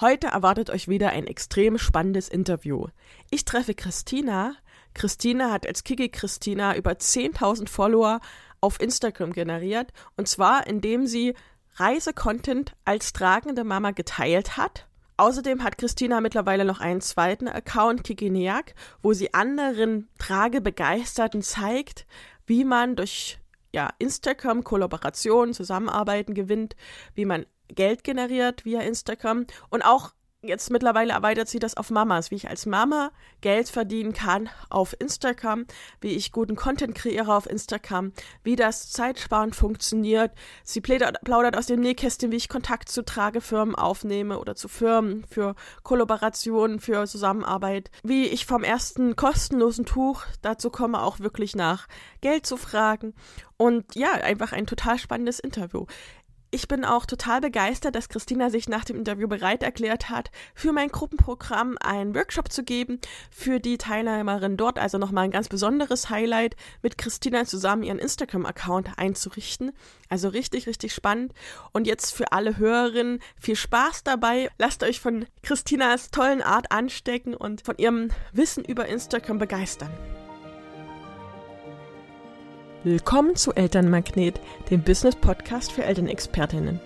Heute erwartet euch wieder ein extrem spannendes Interview. Ich treffe Christina. Christina hat als Kiki Christina über 10.000 Follower auf Instagram generiert und zwar indem sie Reisecontent als tragende Mama geteilt hat. Außerdem hat Christina mittlerweile noch einen zweiten Account, Kikiniak, wo sie anderen Tragebegeisterten zeigt, wie man durch ja, Instagram Kollaborationen, Zusammenarbeiten gewinnt, wie man Geld generiert via Instagram und auch jetzt mittlerweile erweitert sie das auf Mamas, wie ich als Mama Geld verdienen kann auf Instagram, wie ich guten Content kreiere auf Instagram, wie das Zeitsparen funktioniert. Sie plaudert aus dem Nähkästchen, wie ich Kontakt zu Tragefirmen aufnehme oder zu Firmen für Kollaborationen, für Zusammenarbeit, wie ich vom ersten kostenlosen Tuch dazu komme, auch wirklich nach Geld zu fragen. Und ja, einfach ein total spannendes Interview. Ich bin auch total begeistert, dass Christina sich nach dem Interview bereit erklärt hat, für mein Gruppenprogramm einen Workshop zu geben, für die Teilnehmerin dort also nochmal ein ganz besonderes Highlight mit Christina zusammen ihren Instagram-Account einzurichten. Also richtig, richtig spannend. Und jetzt für alle Hörerinnen viel Spaß dabei. Lasst euch von Christinas tollen Art anstecken und von ihrem Wissen über Instagram begeistern. Willkommen zu Elternmagnet, dem Business-Podcast für Elternexpertinnen.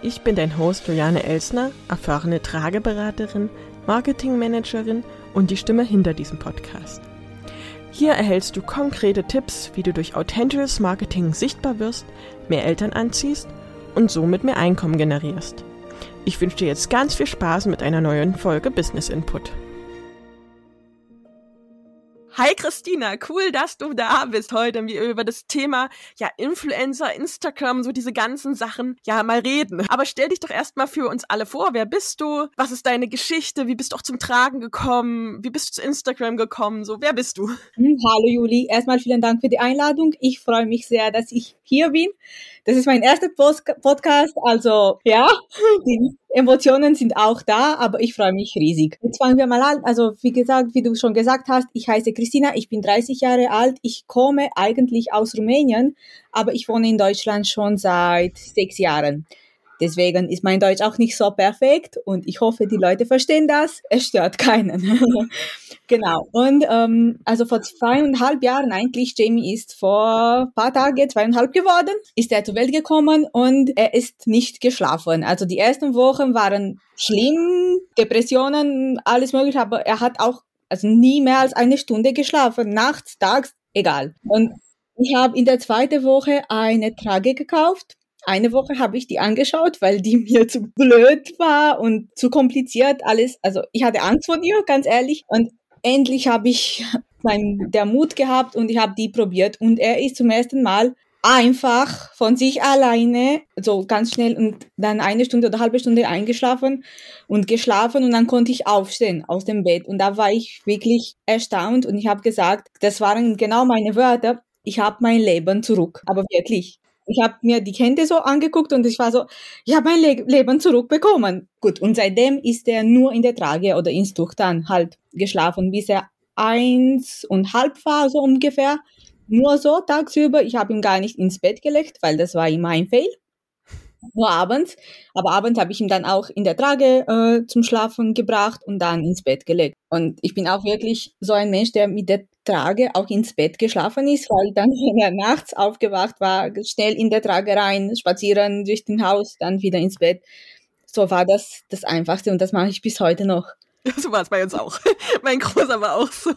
Ich bin dein Host Juliane Elsner, erfahrene Trageberaterin, Marketingmanagerin und die Stimme hinter diesem Podcast. Hier erhältst du konkrete Tipps, wie du durch authentisches Marketing sichtbar wirst, mehr Eltern anziehst und somit mehr Einkommen generierst. Ich wünsche dir jetzt ganz viel Spaß mit einer neuen Folge Business Input. Hi Christina, cool, dass du da bist heute wir über das Thema ja Influencer, Instagram, so diese ganzen Sachen ja mal reden. Aber stell dich doch erstmal für uns alle vor, wer bist du? Was ist deine Geschichte? Wie bist du auch zum Tragen gekommen? Wie bist du zu Instagram gekommen? So, wer bist du? Hm, hallo Juli, erstmal vielen Dank für die Einladung. Ich freue mich sehr, dass ich hier bin. Das ist mein erster Post Podcast, also ja, die Emotionen sind auch da, aber ich freue mich riesig. Jetzt fangen wir mal an. Also wie gesagt, wie du schon gesagt hast, ich heiße Christina, ich bin 30 Jahre alt, ich komme eigentlich aus Rumänien, aber ich wohne in Deutschland schon seit sechs Jahren. Deswegen ist mein Deutsch auch nicht so perfekt und ich hoffe, die Leute verstehen das. Es stört keinen. genau. Und ähm, also vor zweieinhalb Jahren eigentlich, Jamie ist vor paar Tagen zweieinhalb geworden, ist er zur Welt gekommen und er ist nicht geschlafen. Also die ersten Wochen waren schlimm, Depressionen, alles mögliche, aber er hat auch also nie mehr als eine Stunde geschlafen, nachts, tags, egal. Und ich habe in der zweiten Woche eine Trage gekauft eine Woche habe ich die angeschaut, weil die mir zu blöd war und zu kompliziert alles. Also ich hatte Angst vor ihr, ganz ehrlich. Und endlich habe ich mein, der Mut gehabt und ich habe die probiert. Und er ist zum ersten Mal einfach von sich alleine, so ganz schnell und dann eine Stunde oder halbe Stunde eingeschlafen und geschlafen und dann konnte ich aufstehen aus dem Bett und da war ich wirklich erstaunt und ich habe gesagt, das waren genau meine Wörter, ich habe mein Leben zurück, aber wirklich. Ich habe mir die Hände so angeguckt und ich war so, ich habe mein Le Leben zurückbekommen. Gut, und seitdem ist er nur in der Trage oder ins Tuch dann halt geschlafen, bis er eins und halb war, so ungefähr. Nur so tagsüber. Ich habe ihn gar nicht ins Bett gelegt, weil das war immer ein Fail. Nur abends. Aber abends habe ich ihn dann auch in der Trage äh, zum Schlafen gebracht und dann ins Bett gelegt. Und ich bin auch wirklich so ein Mensch, der mit der Trage auch ins Bett geschlafen ist, weil dann, wenn er nachts aufgewacht war, schnell in der Trage rein, spazieren durch den Haus, dann wieder ins Bett. So war das das Einfachste und das mache ich bis heute noch. So war es bei uns auch. mein Großer war auch so.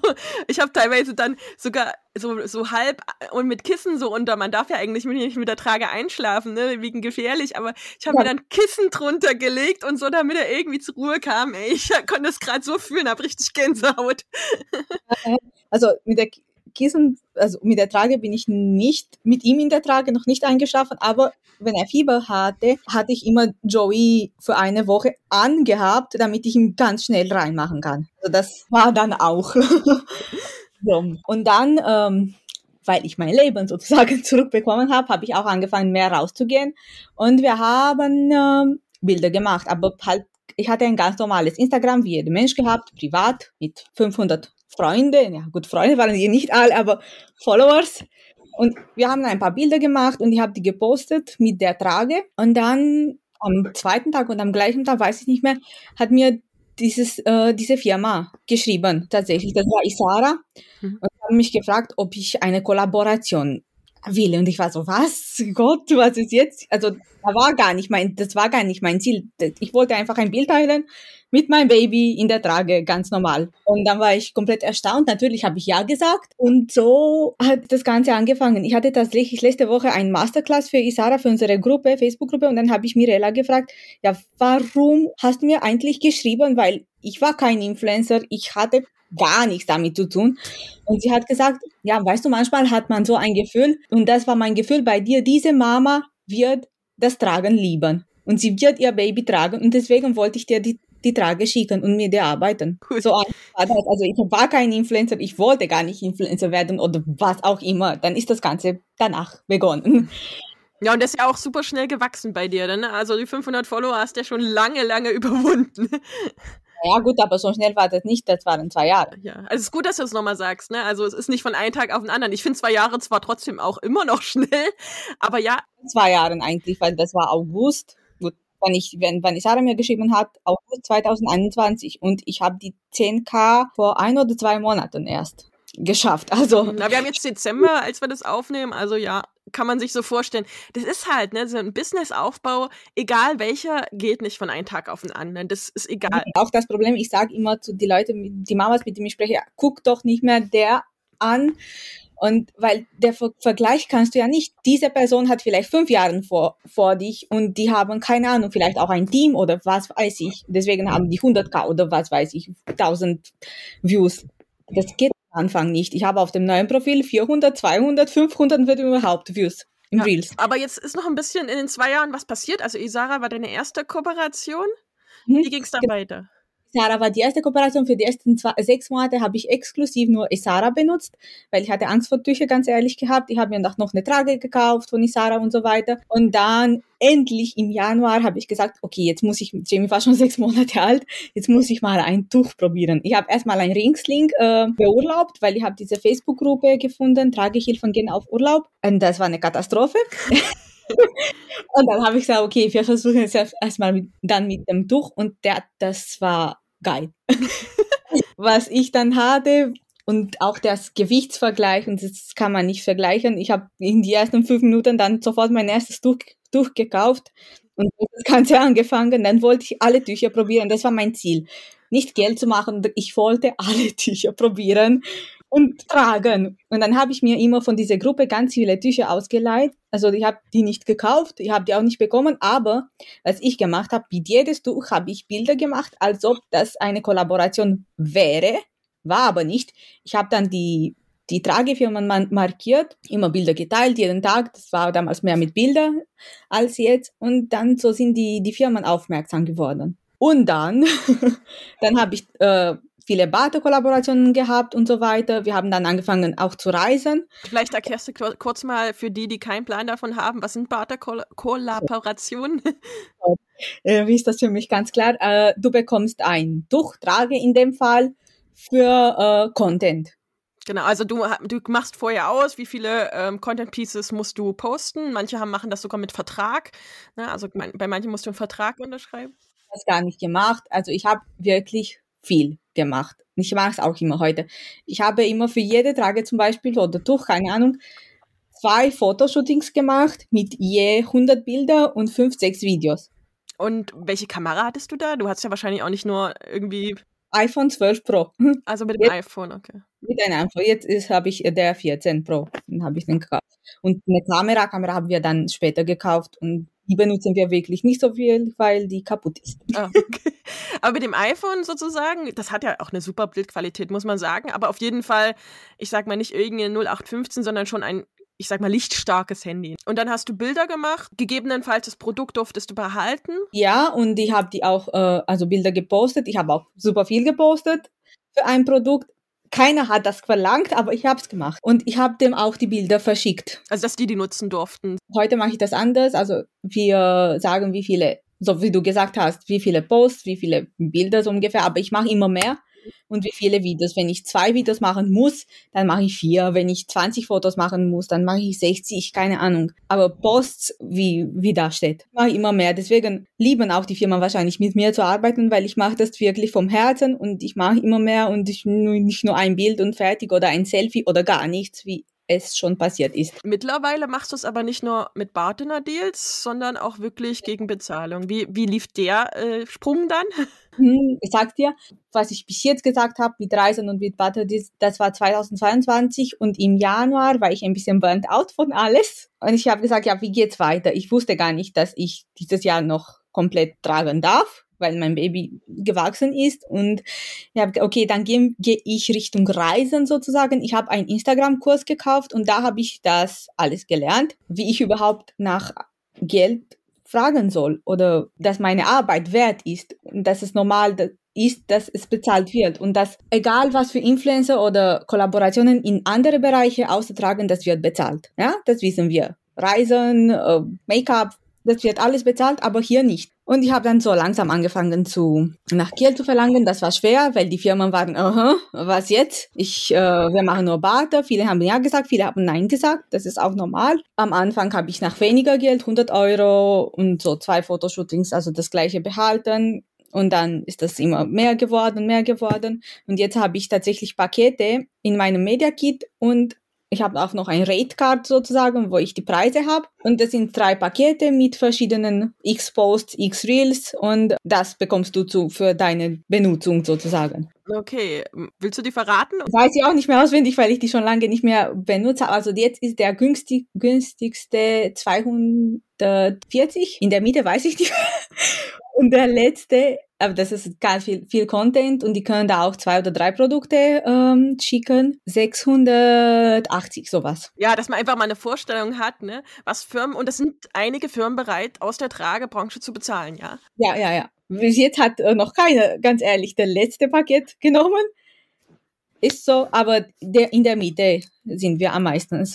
Ich habe teilweise dann sogar so, so halb und mit Kissen so unter. Man darf ja eigentlich nicht mit der Trage einschlafen, ne, wegen gefährlich, aber ich habe ja. mir dann Kissen drunter gelegt und so, damit er irgendwie zur Ruhe kam. Ey, ich konnte es gerade so fühlen, habe richtig Gänsehaut. Also mit der Kissen, also mit der Trage bin ich nicht, mit ihm in der Trage noch nicht eingeschlafen, aber wenn er Fieber hatte, hatte ich immer Joey für eine Woche angehabt, damit ich ihn ganz schnell reinmachen kann. Also das war dann auch. so. Und dann, ähm, weil ich mein Leben sozusagen zurückbekommen habe, habe ich auch angefangen, mehr rauszugehen. Und wir haben ähm, Bilder gemacht, aber halt ich hatte ein ganz normales Instagram, wie jeder Mensch gehabt, privat, mit 500 Freunde, ja gut, Freunde waren die nicht alle, aber Followers. Und wir haben ein paar Bilder gemacht und ich habe die gepostet mit der Trage. Und dann am zweiten Tag und am gleichen Tag, weiß ich nicht mehr, hat mir dieses, äh, diese Firma geschrieben, tatsächlich. Das war Isara. Mhm. Und haben mich gefragt, ob ich eine Kollaboration will. Und ich war so, was? Gott, was ist jetzt? Also, da war gar nicht mein, das war gar nicht mein Ziel. Ich wollte einfach ein Bild teilen mit meinem Baby in der Trage, ganz normal. Und dann war ich komplett erstaunt. Natürlich habe ich ja gesagt. Und so hat das Ganze angefangen. Ich hatte tatsächlich letzte Woche ein Masterclass für Isara, für unsere Gruppe, Facebook-Gruppe. Und dann habe ich Mirella gefragt, ja, warum hast du mir eigentlich geschrieben? Weil ich war kein Influencer. Ich hatte gar nichts damit zu tun. Und sie hat gesagt, ja, weißt du, manchmal hat man so ein Gefühl, und das war mein Gefühl bei dir, diese Mama wird das Tragen lieben. Und sie wird ihr Baby tragen und deswegen wollte ich dir die, die Trage schicken und mit dir arbeiten. Cool. So war das. Also ich war kein Influencer, ich wollte gar nicht Influencer werden oder was auch immer. Dann ist das Ganze danach begonnen. Ja, und das ist ja auch super schnell gewachsen bei dir, ne? Also die 500 Follower hast du ja schon lange, lange überwunden. Ja gut, aber so schnell war das nicht, das waren zwei Jahre. Ja, also es ist gut, dass du es nochmal sagst, ne? Also es ist nicht von einem Tag auf den anderen. Ich finde zwei Jahre zwar trotzdem auch immer noch schnell, aber ja. Zwei Jahre eigentlich, weil das war August. Gut, wenn ich, wenn, wenn Sarah mir geschrieben hat, August 2021 und ich habe die 10k vor ein oder zwei Monaten erst geschafft. Also. Na, wir haben jetzt Dezember, als wir das aufnehmen. Also ja, kann man sich so vorstellen. Das ist halt, ne, so ein Businessaufbau, egal welcher, geht nicht von einem Tag auf den anderen. Das ist egal. Auch das Problem, ich sage immer zu den Leuten, die Mamas, mit denen ich spreche, guck doch nicht mehr der an. Und weil der Vergleich kannst du ja nicht. Diese Person hat vielleicht fünf Jahre vor, vor dich und die haben keine Ahnung, vielleicht auch ein Team oder was weiß ich. Deswegen haben die 100k oder was weiß ich, 1000 Views. Das geht Anfang nicht. Ich habe auf dem neuen Profil 400, 200, 500 wird überhaupt Views im ja, Reels. Aber jetzt ist noch ein bisschen in den zwei Jahren was passiert. Also Isara war deine erste Kooperation. Mhm. Wie ging es dann weiter? Isara war die erste Kooperation. Für die ersten zwei, sechs Monate habe ich exklusiv nur Isara benutzt, weil ich hatte Angst vor Tücher, ganz ehrlich gehabt. Ich habe mir noch eine Trage gekauft von Isara und so weiter. Und dann endlich im Januar habe ich gesagt, okay, jetzt muss ich, Jamie war schon sechs Monate alt, jetzt muss ich mal ein Tuch probieren. Ich habe erstmal ein Ringsling äh, beurlaubt, weil ich habe diese Facebook-Gruppe gefunden, Tragehilfen gehen auf Urlaub. Und das war eine Katastrophe. und dann habe ich gesagt, okay, wir versuchen es erstmal mit, dann mit dem Tuch und der, das war geil. Was ich dann hatte, und auch das Gewichtsvergleich, und das kann man nicht vergleichen. Ich habe in die ersten fünf Minuten dann sofort mein erstes Tuch, Tuch gekauft und das Ganze angefangen. Dann wollte ich alle Tücher probieren. Das war mein Ziel. Nicht Geld zu machen, ich wollte alle Tücher probieren und tragen. Und dann habe ich mir immer von dieser Gruppe ganz viele Tücher ausgeleiht. Also ich habe die nicht gekauft, ich habe die auch nicht bekommen, aber was ich gemacht habe, mit jedes Tuch habe ich Bilder gemacht, als ob das eine Kollaboration wäre, war aber nicht. Ich habe dann die die Tragefirmen markiert, immer Bilder geteilt, jeden Tag. Das war damals mehr mit Bildern als jetzt. Und dann so sind die, die Firmen aufmerksam geworden. Und dann, dann habe ich äh, viele Barte-Kollaborationen gehabt und so weiter. Wir haben dann angefangen auch zu reisen. Vielleicht erklärst du kurz mal für die, die keinen Plan davon haben, was sind Barte-Kollaborationen? Äh, wie ist das für mich ganz klar? Äh, du bekommst ein Tuch, trage in dem Fall, für äh, Content. Genau, also du, du machst vorher aus, wie viele ähm, Content Pieces musst du posten. Manche haben, machen das sogar mit Vertrag. Ne? Also bei manchen musst du einen Vertrag unterschreiben. Das gar nicht gemacht. Also ich habe wirklich viel gemacht. Ich mache es auch immer heute. Ich habe immer für jede Trage zum Beispiel oder Tuch, keine Ahnung, zwei Fotoshootings gemacht mit je 100 Bilder und 5, 6 Videos. Und welche Kamera hattest du da? Du hast ja wahrscheinlich auch nicht nur irgendwie iPhone 12 Pro. Also mit dem jetzt, iPhone, okay. Mit einem iPhone. Jetzt habe ich der 14 Pro, den habe ich den gekauft. Und eine Kamera, Kamera haben wir dann später gekauft und die benutzen wir wirklich nicht so viel, weil die kaputt ist. Ah, okay. Aber mit dem iPhone sozusagen, das hat ja auch eine super Bildqualität, muss man sagen. Aber auf jeden Fall, ich sag mal nicht irgendein 0815, sondern schon ein ich sag mal, lichtstarkes Handy. Und dann hast du Bilder gemacht, gegebenenfalls das Produkt durftest du behalten. Ja, und ich habe die auch, äh, also Bilder gepostet. Ich habe auch super viel gepostet für ein Produkt. Keiner hat das verlangt, aber ich habe es gemacht. Und ich habe dem auch die Bilder verschickt. Also, dass die die nutzen durften. Heute mache ich das anders. Also, wir sagen, wie viele, so wie du gesagt hast, wie viele Posts, wie viele Bilder so ungefähr. Aber ich mache immer mehr. Und wie viele Videos. Wenn ich zwei Videos machen muss, dann mache ich vier. Wenn ich 20 Fotos machen muss, dann mache ich 60, keine Ahnung. Aber Posts, wie, wie da steht, mache ich immer mehr. Deswegen lieben auch die Firmen wahrscheinlich mit mir zu arbeiten, weil ich mache das wirklich vom Herzen und ich mache immer mehr und ich nicht nur ein Bild und fertig oder ein Selfie oder gar nichts, wie es schon passiert ist. Mittlerweile machst du es aber nicht nur mit Bartender-Deals, sondern auch wirklich gegen Bezahlung. Wie, wie lief der äh, Sprung dann? Hm, ich sag dir, was ich bis jetzt gesagt habe mit Reisen und mit Bartender, das war 2022 und im Januar war ich ein bisschen burnt out von alles. Und ich habe gesagt, ja, wie geht's weiter? Ich wusste gar nicht, dass ich dieses Jahr noch komplett tragen darf weil mein Baby gewachsen ist und ich habe okay, dann gehe geh ich Richtung Reisen sozusagen. Ich habe einen Instagram-Kurs gekauft und da habe ich das alles gelernt, wie ich überhaupt nach Geld fragen soll oder dass meine Arbeit wert ist und dass es normal ist, dass es bezahlt wird und dass egal was für Influencer oder Kollaborationen in andere Bereiche austragen, das wird bezahlt. Ja, das wissen wir. Reisen, äh, Make-up, das wird alles bezahlt, aber hier nicht. Und ich habe dann so langsam angefangen zu nach Geld zu verlangen. Das war schwer, weil die Firmen waren, aha, was jetzt? Ich, äh, wir machen nur Barter. Viele haben ja gesagt, viele haben nein gesagt. Das ist auch normal. Am Anfang habe ich nach weniger Geld, 100 Euro und so zwei Fotoshootings, also das gleiche behalten. Und dann ist das immer mehr geworden, mehr geworden. Und jetzt habe ich tatsächlich Pakete in meinem Media Kit und ich habe auch noch ein Rate-Card sozusagen, wo ich die Preise habe. Und das sind drei Pakete mit verschiedenen X-Posts, X-Reels und das bekommst du zu für deine Benutzung sozusagen. Okay, willst du die verraten? Weiß ich auch nicht mehr auswendig, weil ich die schon lange nicht mehr benutze. Also jetzt ist der günstig, günstigste 240. In der Mitte weiß ich nicht. Und der letzte, aber das ist ganz viel, viel Content und die können da auch zwei oder drei Produkte ähm, schicken. 680, sowas. Ja, dass man einfach mal eine Vorstellung hat, ne? Was Firmen, und das sind einige Firmen bereit, aus der Tragebranche zu bezahlen, ja? Ja, ja, ja. Bis jetzt hat äh, noch keine, ganz ehrlich, der letzte Paket genommen. Ist so, aber der, in der Mitte sind wir am meisten.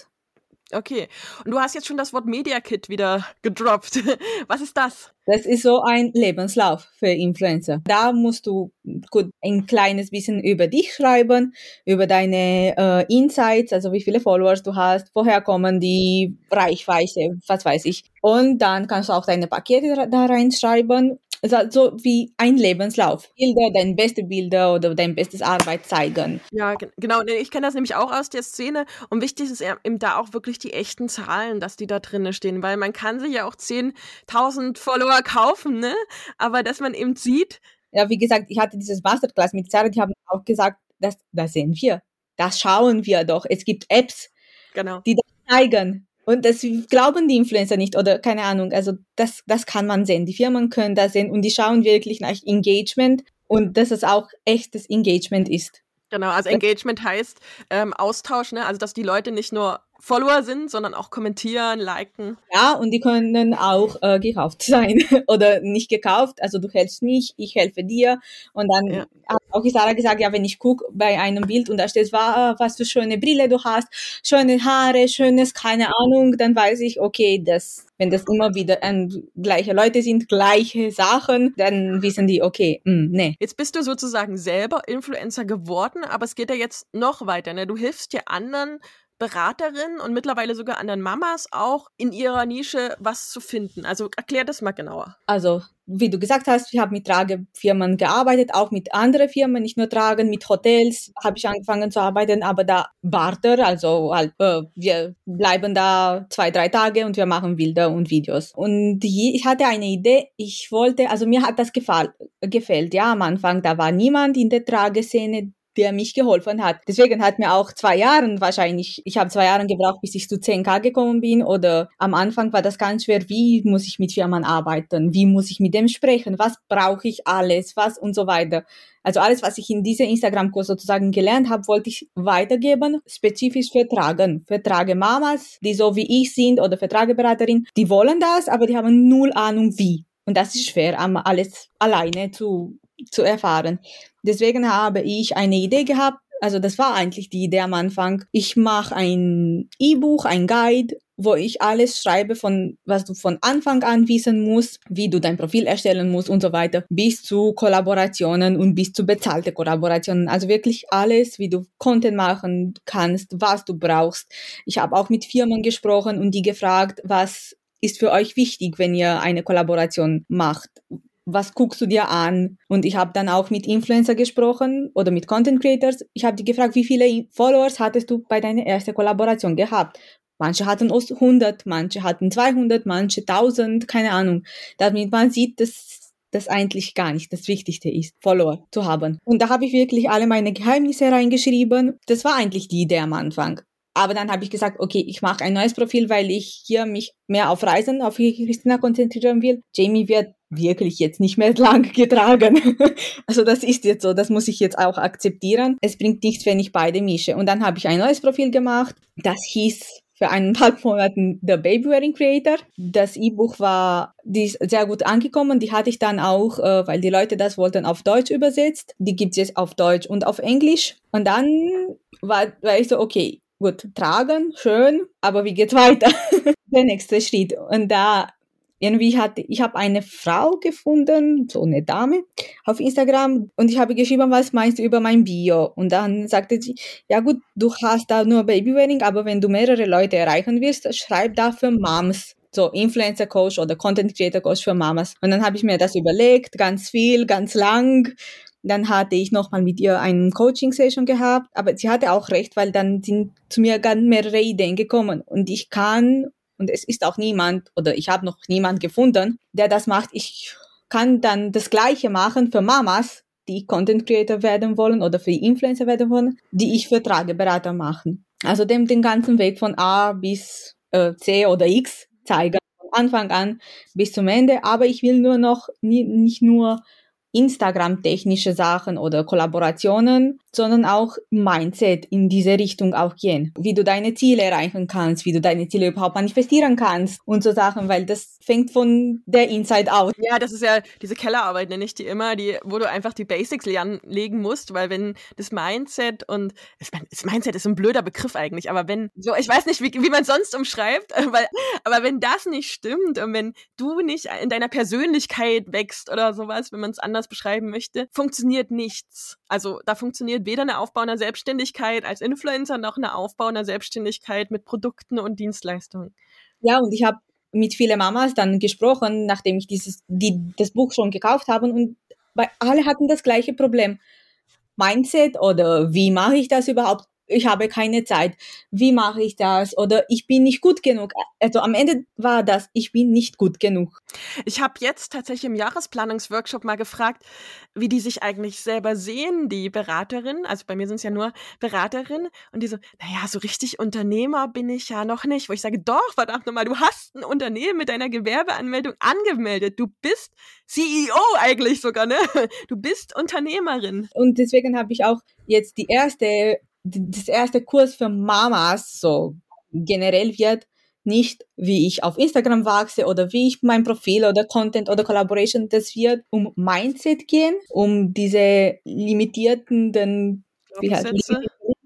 Okay. Und du hast jetzt schon das Wort Media Kit wieder gedroppt. Was ist das? Das ist so ein Lebenslauf für Influencer. Da musst du gut ein kleines bisschen über dich schreiben, über deine äh, Insights, also wie viele Followers du hast, woher kommen die Reichweite, was weiß ich. Und dann kannst du auch deine Pakete da reinschreiben also so wie ein Lebenslauf. Bilder, deine beste Bilder oder dein bestes Arbeit zeigen. Ja, genau. Ich kenne das nämlich auch aus der Szene. Und wichtig ist eben da auch wirklich die echten Zahlen, dass die da drinnen stehen. Weil man kann sich ja auch 10.000 Follower kaufen, ne? Aber dass man eben sieht. Ja, wie gesagt, ich hatte dieses Masterclass mit Sarah, die haben auch gesagt, das, das sehen wir. Das schauen wir doch. Es gibt Apps, genau. die das zeigen. Und das glauben die Influencer nicht oder keine Ahnung. Also das, das kann man sehen. Die Firmen können das sehen und die schauen wirklich nach Engagement und dass es auch echtes Engagement ist. Genau, also Engagement heißt ähm, Austausch, ne? also dass die Leute nicht nur Follower sind, sondern auch kommentieren, liken. Ja, und die können auch äh, gekauft sein oder nicht gekauft. Also du helfst mich, ich helfe dir. Und dann ja. hat auch Sarah gesagt, ja, wenn ich gucke bei einem Bild und da steht, was für schöne Brille du hast, schöne Haare, schönes, keine Ahnung, dann weiß ich, okay, das, wenn das immer wieder äh, gleiche Leute sind, gleiche Sachen, dann wissen die, okay, mh, hm, nee. Jetzt bist du sozusagen selber Influencer geworden, aber es geht ja jetzt noch weiter. Ne? Du hilfst dir anderen Beraterinnen und mittlerweile sogar anderen Mamas auch in ihrer Nische was zu finden. Also erklär das mal genauer. Also wie du gesagt hast, ich habe mit Tragefirmen gearbeitet, auch mit anderen Firmen, nicht nur Tragen, mit Hotels habe ich angefangen zu arbeiten, aber da Barter, also halt, äh, wir bleiben da zwei, drei Tage und wir machen Bilder und Videos. Und ich hatte eine Idee, ich wollte, also mir hat das gefallen, gefällt, ja, am Anfang, da war niemand in der Trageszene, der mich geholfen hat. Deswegen hat mir auch zwei Jahre wahrscheinlich, ich habe zwei Jahre gebraucht, bis ich zu 10k gekommen bin oder am Anfang war das ganz schwer, wie muss ich mit Firmen arbeiten, wie muss ich mit dem sprechen, was brauche ich alles, was und so weiter. Also alles, was ich in diesem Instagram-Kurs sozusagen gelernt habe, wollte ich weitergeben, spezifisch für Tragen, für Tragemamas, die so wie ich sind oder für Trageberaterin, die wollen das, aber die haben null Ahnung wie. Und das ist schwer, alles alleine zu, zu erfahren. Deswegen habe ich eine Idee gehabt, also das war eigentlich die Idee am Anfang. Ich mache ein E-Buch, ein Guide wo ich alles schreibe von, was du von Anfang an wissen musst, wie du dein Profil erstellen musst und so weiter, bis zu Kollaborationen und bis zu bezahlte Kollaborationen. Also wirklich alles, wie du Content machen kannst, was du brauchst. Ich habe auch mit Firmen gesprochen und die gefragt, was ist für euch wichtig, wenn ihr eine Kollaboration macht? Was guckst du dir an? Und ich habe dann auch mit Influencer gesprochen oder mit Content Creators. Ich habe die gefragt, wie viele Followers hattest du bei deiner ersten Kollaboration gehabt? Manche hatten 100, manche hatten 200, manche 1000, keine Ahnung. Damit man sieht, dass das eigentlich gar nicht das Wichtigste ist, Follower zu haben. Und da habe ich wirklich alle meine Geheimnisse reingeschrieben. Das war eigentlich die Idee am Anfang. Aber dann habe ich gesagt, okay, ich mache ein neues Profil, weil ich hier mich mehr auf Reisen, auf Christina konzentrieren will. Jamie wird wirklich jetzt nicht mehr lang getragen. also das ist jetzt so, das muss ich jetzt auch akzeptieren. Es bringt nichts, wenn ich beide mische. Und dann habe ich ein neues Profil gemacht. Das hieß für eineinhalb Monaten The Baby Wearing Creator. Das E-Buch war die ist sehr gut angekommen. Die hatte ich dann auch, äh, weil die Leute das wollten, auf Deutsch übersetzt. Die gibt es jetzt auf Deutsch und auf Englisch. Und dann war, war ich so, okay, gut, tragen, schön, aber wie geht's weiter? Der nächste Schritt. Und da irgendwie hatte ich habe eine Frau gefunden, so eine Dame auf Instagram und ich habe geschrieben, was meinst du über mein Bio? Und dann sagte sie, ja gut, du hast da nur Babywedding, aber wenn du mehrere Leute erreichen willst, schreib da für Moms so Influencer Coach oder Content Creator Coach für Mamas. Und dann habe ich mir das überlegt, ganz viel, ganz lang. Dann hatte ich nochmal mit ihr einen Coaching-Session gehabt, aber sie hatte auch recht, weil dann sind zu mir ganz mehrere Ideen gekommen und ich kann und es ist auch niemand oder ich habe noch niemand gefunden, der das macht. Ich kann dann das Gleiche machen für Mamas, die Content Creator werden wollen oder für Influencer werden wollen, die ich für Trageberater machen. Also dem den ganzen Weg von A bis äh, C oder X zeigen, von Anfang an bis zum Ende. Aber ich will nur noch nie, nicht nur Instagram-technische Sachen oder Kollaborationen, sondern auch Mindset in diese Richtung auch gehen. Wie du deine Ziele erreichen kannst, wie du deine Ziele überhaupt manifestieren kannst und so Sachen, weil das fängt von der Inside out. Ja, das ist ja diese Kellerarbeit, nenne ich die immer, die, wo du einfach die Basics legen musst, weil wenn das Mindset und das Mindset ist ein blöder Begriff eigentlich, aber wenn so, ich weiß nicht, wie, wie man sonst umschreibt, weil, aber wenn das nicht stimmt und wenn du nicht in deiner Persönlichkeit wächst oder sowas, wenn man es anders beschreiben möchte, funktioniert nichts. Also da funktioniert weder eine Aufbau einer Selbstständigkeit als Influencer noch eine Aufbau einer Selbstständigkeit mit Produkten und Dienstleistungen. Ja, und ich habe mit vielen Mamas dann gesprochen, nachdem ich dieses, die, das Buch schon gekauft habe und bei alle hatten das gleiche Problem. Mindset oder wie mache ich das überhaupt? Ich habe keine Zeit, wie mache ich das oder ich bin nicht gut genug. Also am Ende war das, ich bin nicht gut genug. Ich habe jetzt tatsächlich im Jahresplanungsworkshop mal gefragt, wie die sich eigentlich selber sehen, die Beraterin. Also bei mir sind es ja nur Beraterinnen und die so, naja, so richtig Unternehmer bin ich ja noch nicht. Wo ich sage, doch, verdammt nochmal, du hast ein Unternehmen mit deiner Gewerbeanmeldung angemeldet. Du bist CEO eigentlich sogar, ne? Du bist Unternehmerin. Und deswegen habe ich auch jetzt die erste das erste Kurs für Mamas so generell wird nicht, wie ich auf Instagram wachse oder wie ich mein Profil oder Content oder Collaboration, das wird um Mindset gehen, um diese limitierten Glaubenssätze.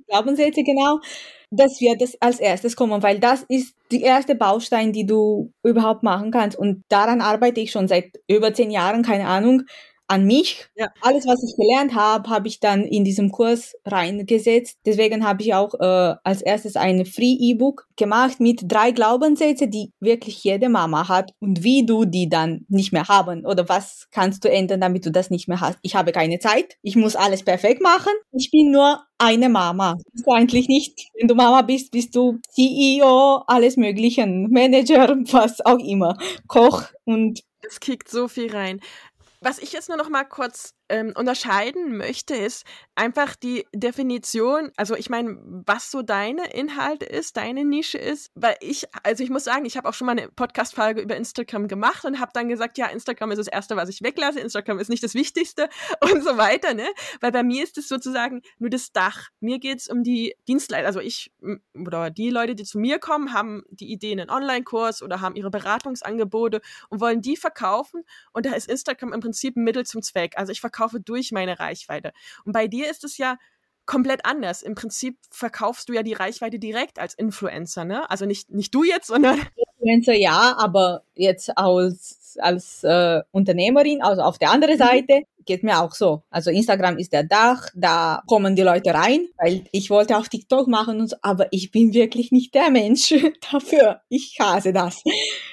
Glaubenssätze, genau. Das wird das als erstes kommen, weil das ist die erste Baustein, die du überhaupt machen kannst. Und daran arbeite ich schon seit über zehn Jahren, keine Ahnung an mich. Ja. Alles, was ich gelernt habe, habe ich dann in diesem Kurs reingesetzt. Deswegen habe ich auch äh, als erstes ein Free-E-Book gemacht mit drei Glaubenssätze, die wirklich jede Mama hat und wie du die dann nicht mehr haben oder was kannst du ändern, damit du das nicht mehr hast. Ich habe keine Zeit, ich muss alles perfekt machen. Ich bin nur eine Mama. Bist du eigentlich nicht. Wenn du Mama bist, bist du CEO, alles Möglichen, Manager, was auch immer, Koch und es kickt so viel rein. Was ich jetzt nur noch mal kurz ähm, unterscheiden möchte, ist einfach die Definition, also ich meine, was so deine Inhalte ist, deine Nische ist, weil ich, also ich muss sagen, ich habe auch schon mal eine Podcast-Folge über Instagram gemacht und habe dann gesagt, ja, Instagram ist das Erste, was ich weglasse, Instagram ist nicht das Wichtigste und so weiter, ne? Weil bei mir ist es sozusagen nur das Dach. Mir geht's um die Dienstleister, also ich oder die Leute, die zu mir kommen, haben die Ideen einen Online-Kurs oder haben ihre Beratungsangebote und wollen die verkaufen und da ist Instagram im Prinzip ein Mittel zum Zweck. Also ich verkaufe verkaufe durch meine Reichweite. Und bei dir ist es ja komplett anders. Im Prinzip verkaufst du ja die Reichweite direkt als Influencer, ne? Also nicht, nicht du jetzt, sondern. Influencer ja, aber jetzt als, als äh, Unternehmerin, also auf der anderen mhm. Seite, geht mir auch so. Also Instagram ist der Dach, da kommen die Leute rein, weil ich wollte auch TikTok machen und so, aber ich bin wirklich nicht der Mensch dafür. Ich hasse das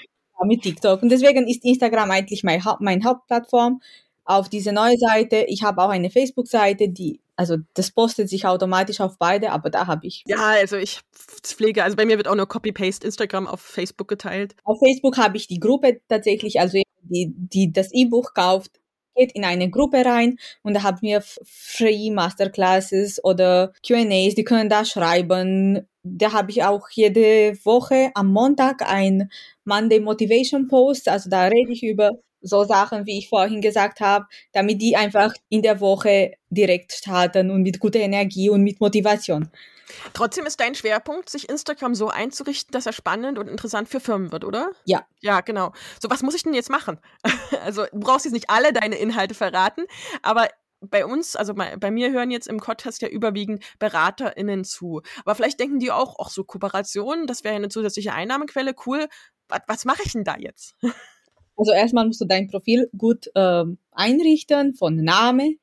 mit TikTok. Und deswegen ist Instagram eigentlich mein, mein Hauptplattform auf diese neue Seite. Ich habe auch eine Facebook-Seite, die, also das postet sich automatisch auf beide, aber da habe ich. Ja, also ich pflege, also bei mir wird auch nur Copy-Paste Instagram auf Facebook geteilt. Auf Facebook habe ich die Gruppe tatsächlich, also die, die das E-Buch kauft, geht in eine Gruppe rein und da haben wir Free Masterclasses oder Q&As, die können da schreiben. Da habe ich auch jede Woche am Montag ein Monday Motivation Post, also da rede ich über so Sachen, wie ich vorhin gesagt habe, damit die einfach in der Woche direkt starten und mit guter Energie und mit Motivation. Trotzdem ist dein Schwerpunkt, sich Instagram so einzurichten, dass er spannend und interessant für Firmen wird, oder? Ja. Ja, genau. So, was muss ich denn jetzt machen? also, du brauchst jetzt nicht alle deine Inhalte verraten, aber bei uns, also bei, bei, mir hören jetzt im Podcast ja überwiegend BeraterInnen zu. Aber vielleicht denken die auch, auch so Kooperationen, das wäre ja eine zusätzliche Einnahmequelle, cool. Was, was mache ich denn da jetzt? Also erstmal musst du dein Profil gut ähm, einrichten von Name,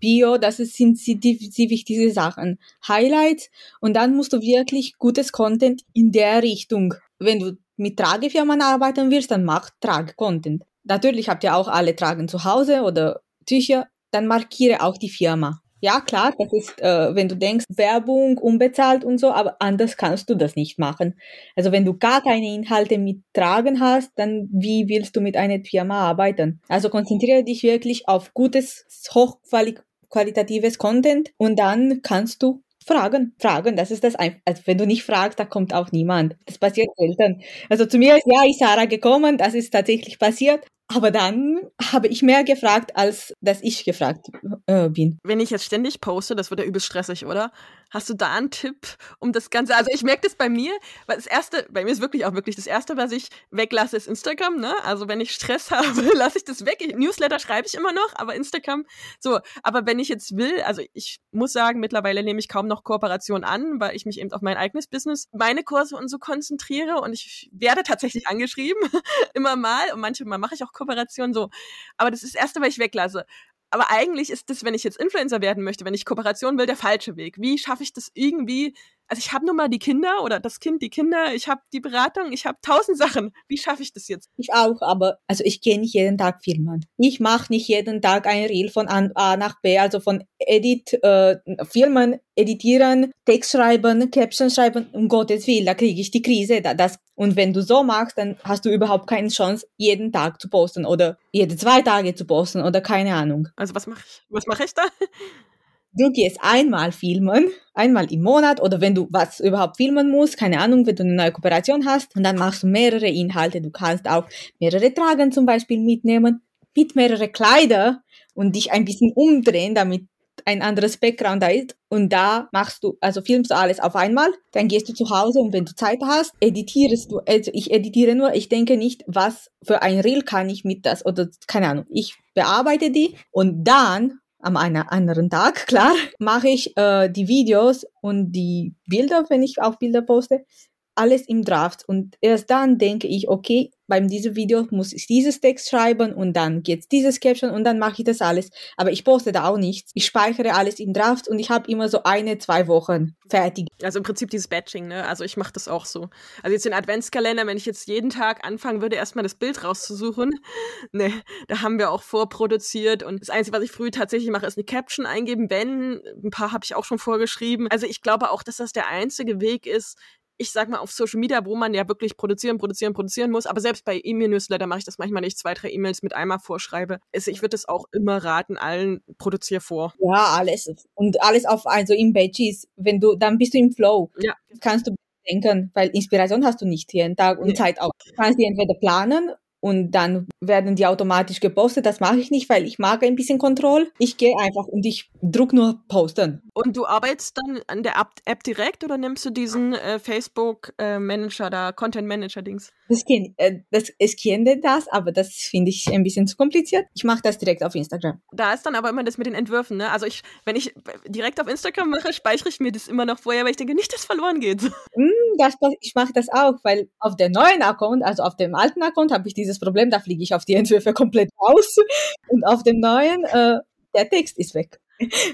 Bio, das sind die, die wichtigen Sachen. Highlights und dann musst du wirklich gutes Content in der Richtung. Wenn du mit Tragefirmen arbeiten willst, dann mach Trage-Content. Natürlich habt ihr auch alle Tragen zu Hause oder Tücher, dann markiere auch die Firma. Ja, klar, das ist, äh, wenn du denkst, Werbung unbezahlt und so, aber anders kannst du das nicht machen. Also wenn du gar keine Inhalte mit Tragen hast, dann wie willst du mit einer Firma arbeiten? Also konzentriere dich wirklich auf gutes, hochqualitatives Content und dann kannst du fragen, fragen, das ist das einfach. Also wenn du nicht fragst, da kommt auch niemand. Das passiert selten. Also zu mir ist ja ich Sarah gekommen, das ist tatsächlich passiert, aber dann habe ich mehr gefragt, als dass ich gefragt äh, bin. Wenn ich jetzt ständig poste, das wird ja übelst stressig, oder? Hast du da einen Tipp, um das Ganze? Also ich merke das bei mir, weil das erste, bei mir ist wirklich auch wirklich das erste, was ich weglasse, ist Instagram. Ne? Also wenn ich Stress habe, lasse ich das weg. Ich, Newsletter schreibe ich immer noch, aber Instagram so. Aber wenn ich jetzt will, also ich muss sagen, mittlerweile nehme ich kaum noch Kooperation an, weil ich mich eben auf mein eigenes Business, meine Kurse und so konzentriere und ich werde tatsächlich angeschrieben immer mal und manchmal mache ich auch Kooperation so. Aber das ist das erste, was ich weglasse aber eigentlich ist das, wenn ich jetzt Influencer werden möchte, wenn ich Kooperation will, der falsche Weg. Wie schaffe ich das irgendwie also ich habe nun mal die Kinder oder das Kind, die Kinder, ich habe die Beratung, ich habe tausend Sachen. Wie schaffe ich das jetzt? Ich auch, aber also ich gehe nicht jeden Tag filmen. Ich mache nicht jeden Tag ein Reel von A nach B, also von Edit, äh, Filmen, Editieren, Text schreiben, Caption schreiben, um Gottes Willen, da kriege ich die Krise. Da, das, und wenn du so machst, dann hast du überhaupt keine Chance, jeden Tag zu posten oder jede zwei Tage zu posten oder keine Ahnung. Also was mache ich? Was mache ich da? du gehst einmal filmen, einmal im Monat oder wenn du was überhaupt filmen musst, keine Ahnung, wenn du eine neue Kooperation hast und dann machst du mehrere Inhalte. Du kannst auch mehrere Tragen zum Beispiel mitnehmen, mit mehrere Kleider und dich ein bisschen umdrehen, damit ein anderes Background da ist. Und da machst du, also filmst du alles auf einmal, dann gehst du zu Hause und wenn du Zeit hast, editierst du, also ich editiere nur, ich denke nicht, was für ein Reel kann ich mit das oder keine Ahnung, ich bearbeite die und dann am einer anderen Tag, klar, mache ich äh, die Videos und die Bilder, wenn ich auch Bilder poste, alles im Draft. Und erst dann denke ich, okay, beim diesem Video muss ich dieses Text schreiben und dann geht's dieses Caption und dann mache ich das alles. Aber ich poste da auch nichts. Ich speichere alles im Draft und ich habe immer so eine, zwei Wochen fertig. Also im Prinzip dieses Batching, ne? Also ich mache das auch so. Also jetzt den Adventskalender, wenn ich jetzt jeden Tag anfangen würde, erstmal das Bild rauszusuchen, ne, da haben wir auch vorproduziert und das Einzige, was ich früh tatsächlich mache, ist eine Caption eingeben, wenn, ein paar habe ich auch schon vorgeschrieben. Also ich glaube auch, dass das der einzige Weg ist, ich sag mal, auf Social Media, wo man ja wirklich produzieren, produzieren, produzieren muss. Aber selbst bei E-Mail-Newsletter mache ich das manchmal nicht, zwei, drei E-Mails mit einmal vorschreibe. Also ich würde es auch immer raten, allen produzier vor. Ja, alles. Und alles auf, also im Pages. Wenn du, dann bist du im Flow. Ja. Kannst du denken, weil Inspiration hast du nicht jeden Tag und nee. Zeit auch. Du kannst die entweder planen und dann werden die automatisch gepostet. Das mache ich nicht, weil ich mag ein bisschen Kontrolle. Ich gehe einfach und ich druck nur posten. Und du arbeitest dann an der App direkt oder nimmst du diesen äh, Facebook-Manager äh, da, Content-Manager-Dings? Das kenn, äh, das, ich kenne das, aber das finde ich ein bisschen zu kompliziert. Ich mache das direkt auf Instagram. Da ist dann aber immer das mit den Entwürfen, ne? Also ich, wenn ich direkt auf Instagram mache, speichere ich mir das immer noch vorher, weil ich denke, nicht, dass es verloren geht. Mm, das, ich mache das auch, weil auf der neuen Account, also auf dem alten Account, habe ich dieses Problem, da fliege ich auf die Entwürfe komplett aus. Und auf dem neuen, äh, der Text ist weg.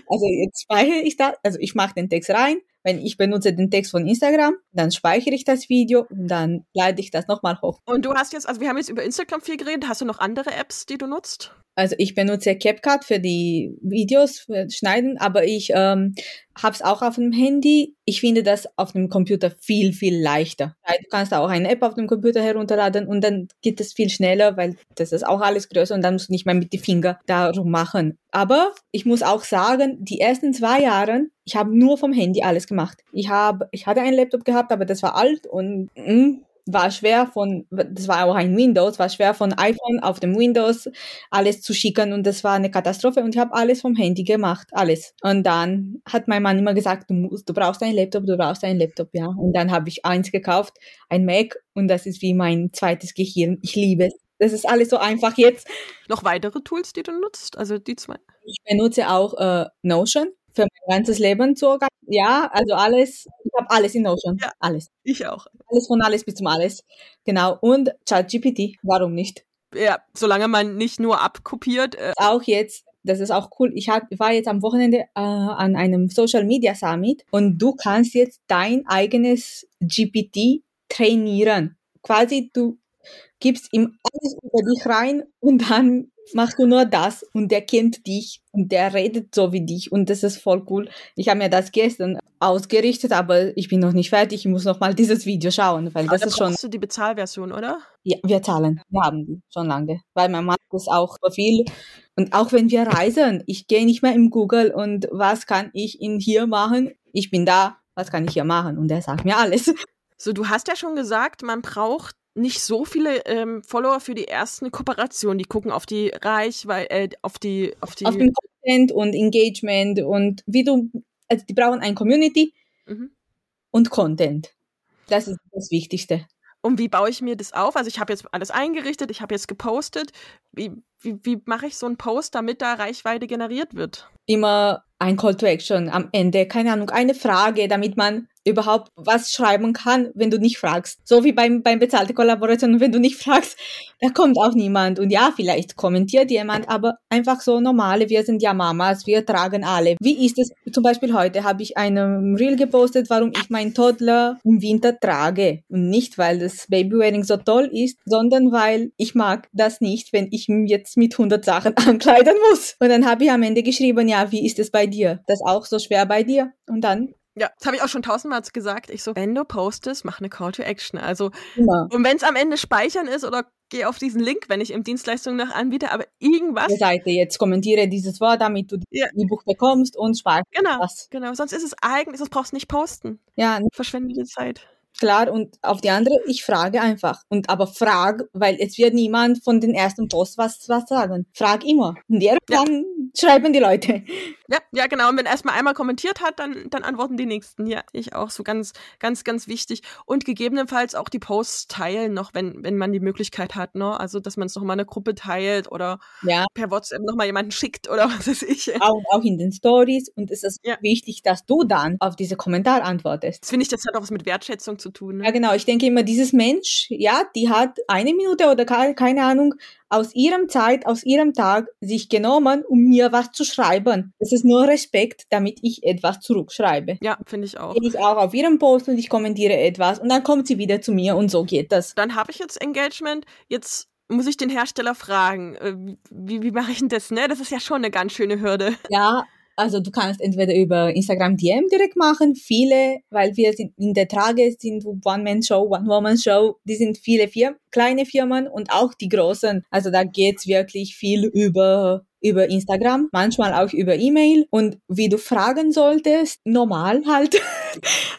Also jetzt speichere ich das, also ich mache den Text rein. Wenn ich benutze den Text von Instagram, dann speichere ich das Video und dann leite ich das nochmal hoch. Und du hast jetzt, also wir haben jetzt über Instagram viel geredet. Hast du noch andere Apps, die du nutzt? Also ich benutze CapCut für die Videos für Schneiden, aber ich ähm, habe es auch auf dem Handy. Ich finde das auf dem Computer viel, viel leichter. Du kannst auch eine App auf dem Computer herunterladen und dann geht es viel schneller, weil das ist auch alles größer und dann musst du nicht mehr mit den Fingern darum machen. Aber ich muss auch sagen, die ersten zwei Jahre, ich habe nur vom Handy alles gemacht. Ich habe, ich hatte einen Laptop gehabt, aber das war alt und mh, mm, war schwer von, das war auch ein Windows, war schwer von iPhone auf dem Windows alles zu schicken und das war eine Katastrophe und ich habe alles vom Handy gemacht, alles. Und dann hat mein Mann immer gesagt, du musst, du brauchst einen Laptop, du brauchst einen Laptop, ja. Und dann habe ich eins gekauft, ein Mac und das ist wie mein zweites Gehirn. Ich liebe es. Das ist alles so einfach jetzt. Noch weitere Tools, die du nutzt? Also die zwei? Ich benutze auch äh, Notion für mein ganzes Leben zu organisieren. Ja, also alles, ich habe alles in Notion. Ja, alles. Ich auch. Alles von alles bis zum alles. Genau. Und ChatGPT, warum nicht? Ja, solange man nicht nur abkopiert. Äh auch jetzt, das ist auch cool. Ich hab, war jetzt am Wochenende äh, an einem Social Media Summit und du kannst jetzt dein eigenes GPT trainieren. Quasi, du gibst ihm alles über dich rein und dann machst du nur das und der kennt dich und der redet so wie dich und das ist voll cool. Ich habe mir das gestern ausgerichtet, aber ich bin noch nicht fertig. Ich muss noch mal dieses Video schauen, weil das ist schon. Hast du die Bezahlversion, oder? Ja, wir zahlen. Wir haben die schon lange, weil mein Mann ist auch so viel. Und auch wenn wir reisen, ich gehe nicht mehr im Google und was kann ich in hier machen? Ich bin da. Was kann ich hier machen? Und er sagt mir alles. So, du hast ja schon gesagt, man braucht nicht so viele ähm, Follower für die ersten Kooperationen. Die gucken auf die Reichweite, äh, auf die, auf die. Auf den Content und Engagement und wie du, also die brauchen ein Community mhm. und Content. Das ist das Wichtigste. Und wie baue ich mir das auf? Also ich habe jetzt alles eingerichtet, ich habe jetzt gepostet. Wie, wie, wie mache ich so einen Post, damit da Reichweite generiert wird? Immer ein Call to Action am Ende, keine Ahnung, eine Frage, damit man überhaupt was schreiben kann, wenn du nicht fragst. So wie beim, beim bezahlte Kollaboration, wenn du nicht fragst, da kommt auch niemand. Und ja, vielleicht kommentiert jemand, aber einfach so normale, wir sind ja Mamas, wir tragen alle. Wie ist es? Zum Beispiel heute habe ich einen Reel gepostet, warum ich meinen Toddler im Winter trage. Und nicht, weil das Babywearing so toll ist, sondern weil ich mag das nicht, wenn ich ihn jetzt mit 100 Sachen ankleiden muss. Und dann habe ich am Ende geschrieben, ja, wie ist es bei dir? Das auch so schwer bei dir? Und dann ja, das habe ich auch schon tausendmal gesagt. Ich so, wenn du postest, mach eine Call to Action. Also, ja. und wenn es am Ende speichern ist oder geh auf diesen Link, wenn ich im Dienstleistung noch anbiete, aber irgendwas. Die Seite jetzt kommentiere dieses Wort, damit du ja. die Buch bekommst und sparst. Genau, was. genau. Sonst ist es eigentlich, das brauchst du nicht posten. Ja. Verschwendete Zeit klar und auf die andere, ich frage einfach. Und aber frag, weil es wird niemand von den ersten Post was, was sagen. Frag immer. Und irgendwann ja. schreiben die Leute. Ja, ja, genau. Und wenn erstmal einmal kommentiert hat, dann, dann antworten die nächsten. Ja, ich auch so ganz, ganz, ganz wichtig. Und gegebenenfalls auch die Posts teilen noch, wenn, wenn man die Möglichkeit hat, ne? Also, dass man es nochmal eine Gruppe teilt oder ja. per WhatsApp nochmal jemanden schickt oder was weiß ich. Auch, auch in den Stories. Und es ist ja. wichtig, dass du dann auf diese Kommentar antwortest. Das finde ich, das hat auch was mit Wertschätzung zu tun. Ne? Ja, genau. Ich denke immer, dieses Mensch, ja, die hat eine Minute oder keine Ahnung aus ihrem Zeit, aus ihrem Tag sich genommen, um mir was zu schreiben. Das ist nur Respekt, damit ich etwas zurückschreibe. Ja, finde ich auch. Gehe ich auch auf ihren Post und ich kommentiere etwas und dann kommt sie wieder zu mir und so geht das. Dann habe ich jetzt Engagement. Jetzt muss ich den Hersteller fragen, äh, wie, wie mache ich denn das? Ne? Das ist ja schon eine ganz schöne Hürde. Ja, also du kannst entweder über Instagram DM direkt machen, viele, weil wir sind in der Trage sind One-Man-Show, One-Woman-Show, die sind viele Firmen, kleine Firmen und auch die großen. Also da geht's wirklich viel über über Instagram, manchmal auch über E-Mail und wie du fragen solltest, normal halt.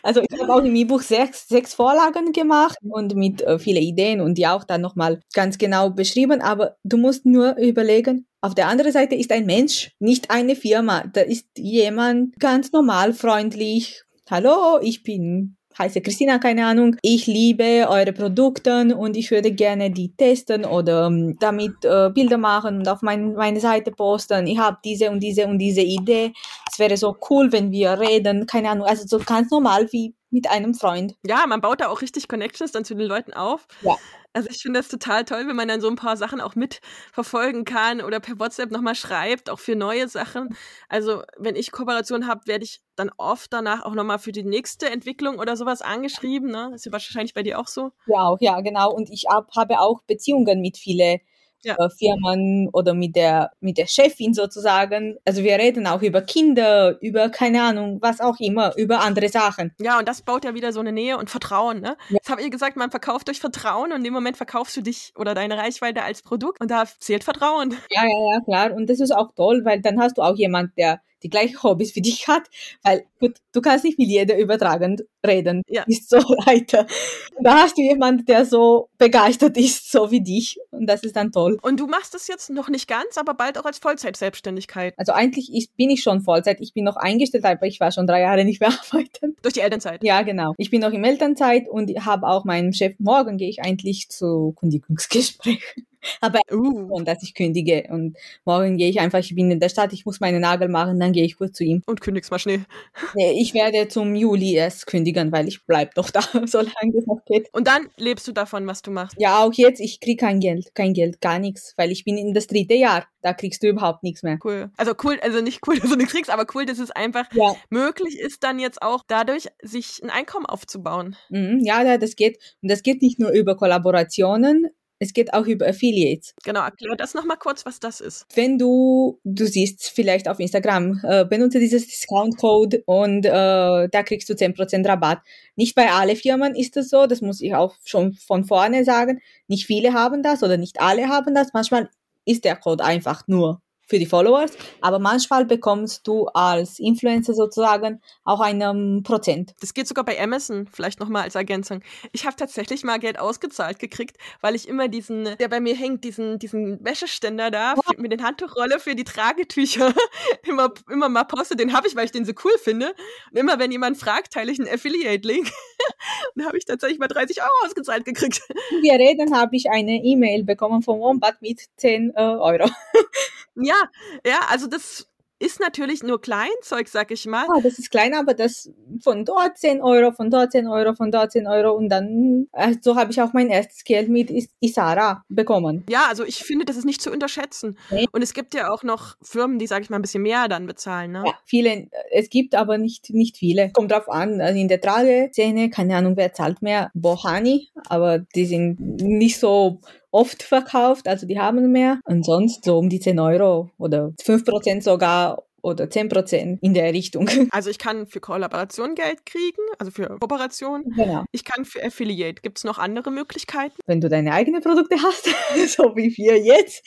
Also ich habe auch im E-Buch sechs, sechs Vorlagen gemacht und mit äh, viele Ideen und die auch dann nochmal ganz genau beschrieben, aber du musst nur überlegen, auf der anderen Seite ist ein Mensch, nicht eine Firma. Da ist jemand ganz normal, freundlich. Hallo, ich bin heiße Christina, keine Ahnung. Ich liebe eure Produkte und ich würde gerne die testen oder um, damit äh, Bilder machen und auf mein, meine Seite posten. Ich habe diese und diese und diese Idee. Es wäre so cool, wenn wir reden. Keine Ahnung, also so ganz normal wie mit einem Freund. Ja, man baut da auch richtig Connections dann zu den Leuten auf. Ja. Also ich finde das total toll, wenn man dann so ein paar Sachen auch mitverfolgen kann oder per WhatsApp nochmal schreibt, auch für neue Sachen. Also wenn ich Kooperation habe, werde ich dann oft danach auch nochmal für die nächste Entwicklung oder sowas angeschrieben. Ne? Das ist wahrscheinlich bei dir auch so. Ja, auch, ja, genau. Und ich hab, habe auch Beziehungen mit vielen ja. Äh, Firmen oder mit der, mit der Chefin sozusagen. Also wir reden auch über Kinder, über keine Ahnung, was auch immer, über andere Sachen. Ja, und das baut ja wieder so eine Nähe und Vertrauen. Ne? Ja. Jetzt habe ich gesagt, man verkauft durch Vertrauen und in dem Moment verkaufst du dich oder deine Reichweite als Produkt und da zählt Vertrauen. Ja, ja, ja, klar. Und das ist auch toll, weil dann hast du auch jemand, der die gleichen Hobbys wie dich hat, weil gut, du kannst nicht mit jeder übertragend reden, ja. ist so weiter. Da hast du jemanden, der so begeistert ist, so wie dich und das ist dann toll. Und du machst es jetzt noch nicht ganz, aber bald auch als Vollzeit-Selbstständigkeit. Also eigentlich ich, bin ich schon Vollzeit, ich bin noch eingestellt, aber ich war schon drei Jahre nicht mehr arbeiten. Durch die Elternzeit? Ja, genau. Ich bin noch im Elternzeit und habe auch meinen Chef, morgen gehe ich eigentlich zu Kündigungsgespräch. Aber uh. schon, dass ich kündige und morgen gehe ich einfach, ich bin in der Stadt, ich muss meine Nagel machen, dann gehe ich kurz zu ihm. Und kündigst mal schnell. Ich werde zum Juli erst kündigen, weil ich bleib doch da, solange es noch geht. Und dann lebst du davon, was du machst? Ja, auch jetzt, ich krieg kein Geld, kein Geld, gar nichts, weil ich bin in das dritte Jahr, da kriegst du überhaupt nichts mehr. Cool. Also cool, also nicht cool, dass du nichts kriegst, aber cool, dass es einfach ja. möglich ist, dann jetzt auch dadurch sich ein Einkommen aufzubauen. Mhm, ja, das geht. Und das geht nicht nur über Kollaborationen, es geht auch über Affiliates. Genau, erklär das nochmal kurz, was das ist. Wenn du, du siehst vielleicht auf Instagram, äh, benutze dieses Discount-Code und äh, da kriegst du 10% Rabatt. Nicht bei allen Firmen ist das so, das muss ich auch schon von vorne sagen. Nicht viele haben das oder nicht alle haben das. Manchmal ist der Code einfach nur für die Followers, aber manchmal bekommst du als Influencer sozusagen auch einen Prozent. Das geht sogar bei Amazon, vielleicht nochmal als Ergänzung. Ich habe tatsächlich mal Geld ausgezahlt gekriegt, weil ich immer diesen, der bei mir hängt, diesen, diesen Wäscheständer da oh. mit den Handtuchrolle für die Tragetücher immer, immer mal poste. Den habe ich, weil ich den so cool finde. Und immer wenn jemand fragt, teile ich einen Affiliate-Link. und habe ich tatsächlich mal 30 Euro ausgezahlt gekriegt. Wir reden, habe ich eine E-Mail bekommen von Wombat mit 10 äh, Euro. Ja, ja, also das ist natürlich nur Kleinzeug, sag ich mal. Ja, das ist klein, aber das von dort 10 Euro, von dort 10 Euro, von dort 10 Euro und dann, äh, so habe ich auch mein erstes Geld mit Isara bekommen. Ja, also ich finde, das ist nicht zu unterschätzen. Nee. Und es gibt ja auch noch Firmen, die, sag ich mal, ein bisschen mehr dann bezahlen. Ne? Ja, viele, es gibt aber nicht, nicht viele. Kommt drauf an, also in der Trageszene, keine Ahnung, wer zahlt mehr, Bohani, aber die sind nicht so oft verkauft, also die haben mehr. Und sonst so um die 10 Euro oder 5 Prozent sogar oder 10 Prozent in der Richtung. Also ich kann für Kollaboration Geld kriegen, also für Kooperation. Genau. Ich kann für Affiliate. Gibt es noch andere Möglichkeiten? Wenn du deine eigenen Produkte hast, so wie wir jetzt,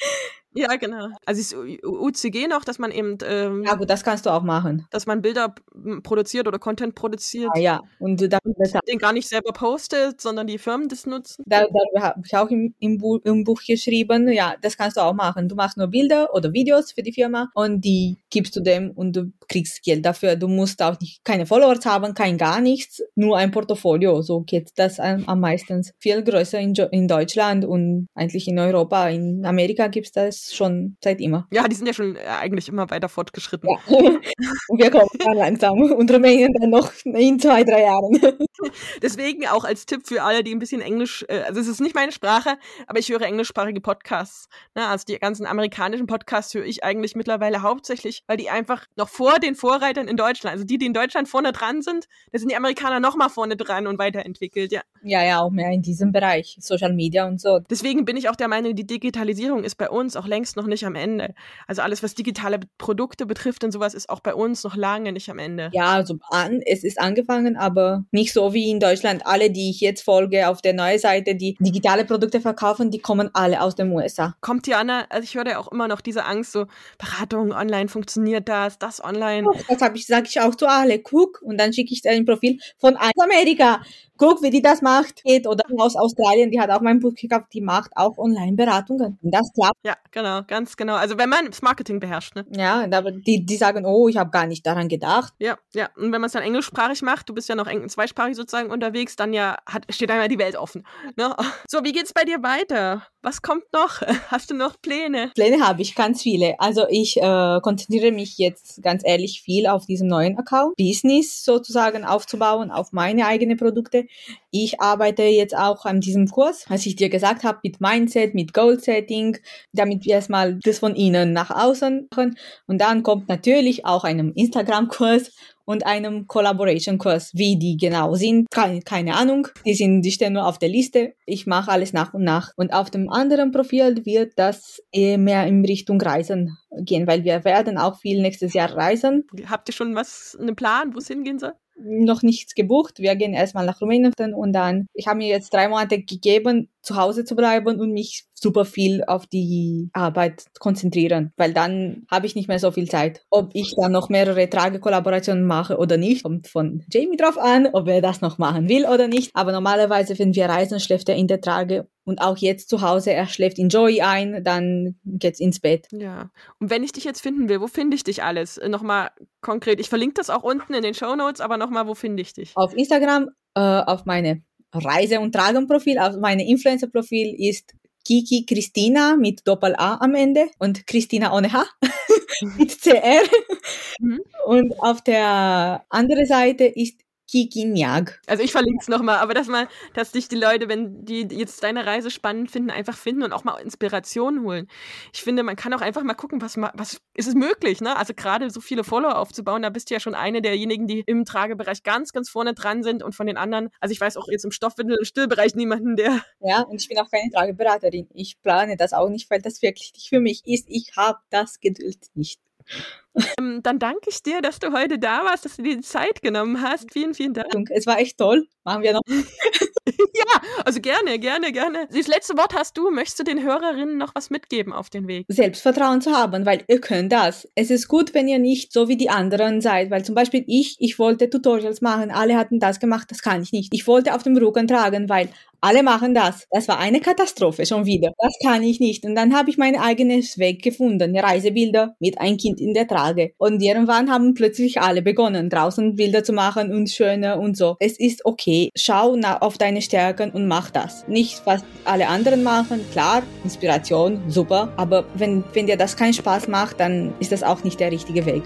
ja, genau. Also ist UCG noch, dass man eben. Ähm, ja, gut, das kannst du auch machen. Dass man Bilder produziert oder Content produziert. Ah, ja, und dann den gar nicht selber postet, sondern die Firmen das nutzen. Da, darüber habe ich auch im, im, Buch, im Buch geschrieben. Ja, das kannst du auch machen. Du machst nur Bilder oder Videos für die Firma und die gibst du dem und du kriegst Geld dafür. Du musst auch nicht keine Followers haben, kein gar nichts, nur ein Portfolio. So geht das am, am meisten. Viel größer in, in Deutschland und eigentlich in Europa. In Amerika gibt es das schon seit immer. Ja, die sind ja schon äh, eigentlich immer weiter fortgeschritten. Ja. Und wir kommen dann langsam und Rumänien dann noch in zwei, drei Jahren. Deswegen auch als Tipp für alle, die ein bisschen Englisch, äh, also es ist nicht meine Sprache, aber ich höre englischsprachige Podcasts. Ne? Also die ganzen amerikanischen Podcasts höre ich eigentlich mittlerweile hauptsächlich, weil die einfach noch vor den Vorreitern in Deutschland, also die, die in Deutschland vorne dran sind, da sind die Amerikaner noch mal vorne dran und weiterentwickelt, ja. Ja, ja, auch mehr in diesem Bereich, Social Media und so. Deswegen bin ich auch der Meinung, die Digitalisierung ist bei uns auch längst noch nicht am Ende. Also alles, was digitale Produkte betrifft und sowas, ist auch bei uns noch lange nicht am Ende. Ja, also an, es ist angefangen, aber nicht so wie in Deutschland. Alle, die ich jetzt folge auf der neuen Seite, die digitale Produkte verkaufen, die kommen alle aus den USA. Kommt die Anna, also ich höre ja auch immer noch diese Angst, so Beratung online, funktioniert das, das online. Das habe ich, sage ich auch zu alle, guck, und dann schicke ich ein Profil von Amerika guck, wie die das macht. Oder aus Australien, die hat auch mein Buch gekauft, die macht auch Online-Beratungen. Und das klappt. Ja, genau, ganz genau. Also wenn man das Marketing beherrscht, ne? Ja, aber die, die sagen, oh, ich habe gar nicht daran gedacht. Ja, ja. Und wenn man es dann englischsprachig macht, du bist ja noch zweisprachig sozusagen unterwegs, dann ja hat, steht einmal die Welt offen. Ne? So, wie geht's bei dir weiter? Was kommt noch? Hast du noch Pläne? Pläne habe ich, ganz viele. Also ich äh, konzentriere mich jetzt ganz ehrlich viel auf diesen neuen Account, Business sozusagen aufzubauen, auf meine eigenen Produkte. Ich arbeite jetzt auch an diesem Kurs, was ich dir gesagt habe, mit Mindset, mit Goal Setting, damit wir erstmal das von innen nach außen machen. Und dann kommt natürlich auch ein Instagram-Kurs und einem Collaboration-Kurs. Wie die genau sind, keine, keine Ahnung. Die sind, die stehen nur auf der Liste. Ich mache alles nach und nach. Und auf dem anderen Profil wird das eher mehr in Richtung Reisen gehen, weil wir werden auch viel nächstes Jahr reisen. Habt ihr schon was, einen Plan, wo es hingehen soll? Noch nichts gebucht. Wir gehen erstmal nach Rumänien und dann, ich habe mir jetzt drei Monate gegeben, zu Hause zu bleiben und mich super viel auf die Arbeit konzentrieren, weil dann habe ich nicht mehr so viel Zeit. Ob ich dann noch mehrere Tragekollaborationen mache oder nicht, kommt von Jamie drauf an, ob er das noch machen will oder nicht. Aber normalerweise, wenn wir reisen, schläft er in der Trage und auch jetzt zu Hause, er schläft in Joy ein, dann geht's ins Bett. Ja. Und wenn ich dich jetzt finden will, wo finde ich dich alles? Äh, nochmal konkret. Ich verlinke das auch unten in den Show Notes, aber nochmal, wo finde ich dich? Auf Instagram, äh, auf meine Reise- und Tragenprofil, auf meine Influencer-Profil ist Kiki Christina mit Doppel-A am Ende und Christina ohne H mit CR. Mhm. Und auf der anderen Seite ist Kikinjag. Also ich verlinke es nochmal, aber dass mal, dass dich die Leute, wenn die jetzt deine Reise spannend finden, einfach finden und auch mal Inspiration holen. Ich finde, man kann auch einfach mal gucken, was, was ist es möglich, ne? Also gerade so viele Follower aufzubauen, da bist du ja schon eine derjenigen, die im Tragebereich ganz, ganz vorne dran sind und von den anderen, also ich weiß auch jetzt im Stoffwindel- Stillbereich niemanden, der. Ja, und ich bin auch keine Trageberaterin. Ich plane das auch nicht, weil das wirklich nicht für mich ist. Ich habe das Geduld nicht. Ähm, dann danke ich dir, dass du heute da warst, dass du dir die Zeit genommen hast. Vielen, vielen Dank. Es war echt toll. Machen wir noch. ja, also gerne, gerne, gerne. Das letzte Wort hast du. Möchtest du den Hörerinnen noch was mitgeben auf den Weg? Selbstvertrauen zu haben, weil ihr könnt das. Es ist gut, wenn ihr nicht so wie die anderen seid, weil zum Beispiel ich, ich wollte Tutorials machen, alle hatten das gemacht, das kann ich nicht. Ich wollte auf dem Rücken tragen, weil alle machen das. Das war eine Katastrophe schon wieder. Das kann ich nicht. Und dann habe ich mein eigenes Weg gefunden. Reisebilder mit ein Kind in der Trage. Und irgendwann haben plötzlich alle begonnen, draußen Bilder zu machen und schöne und so. Es ist okay. Schau auf deine Stärken und mach das. Nicht, was alle anderen machen. Klar, Inspiration, super. Aber wenn, wenn dir das keinen Spaß macht, dann ist das auch nicht der richtige Weg.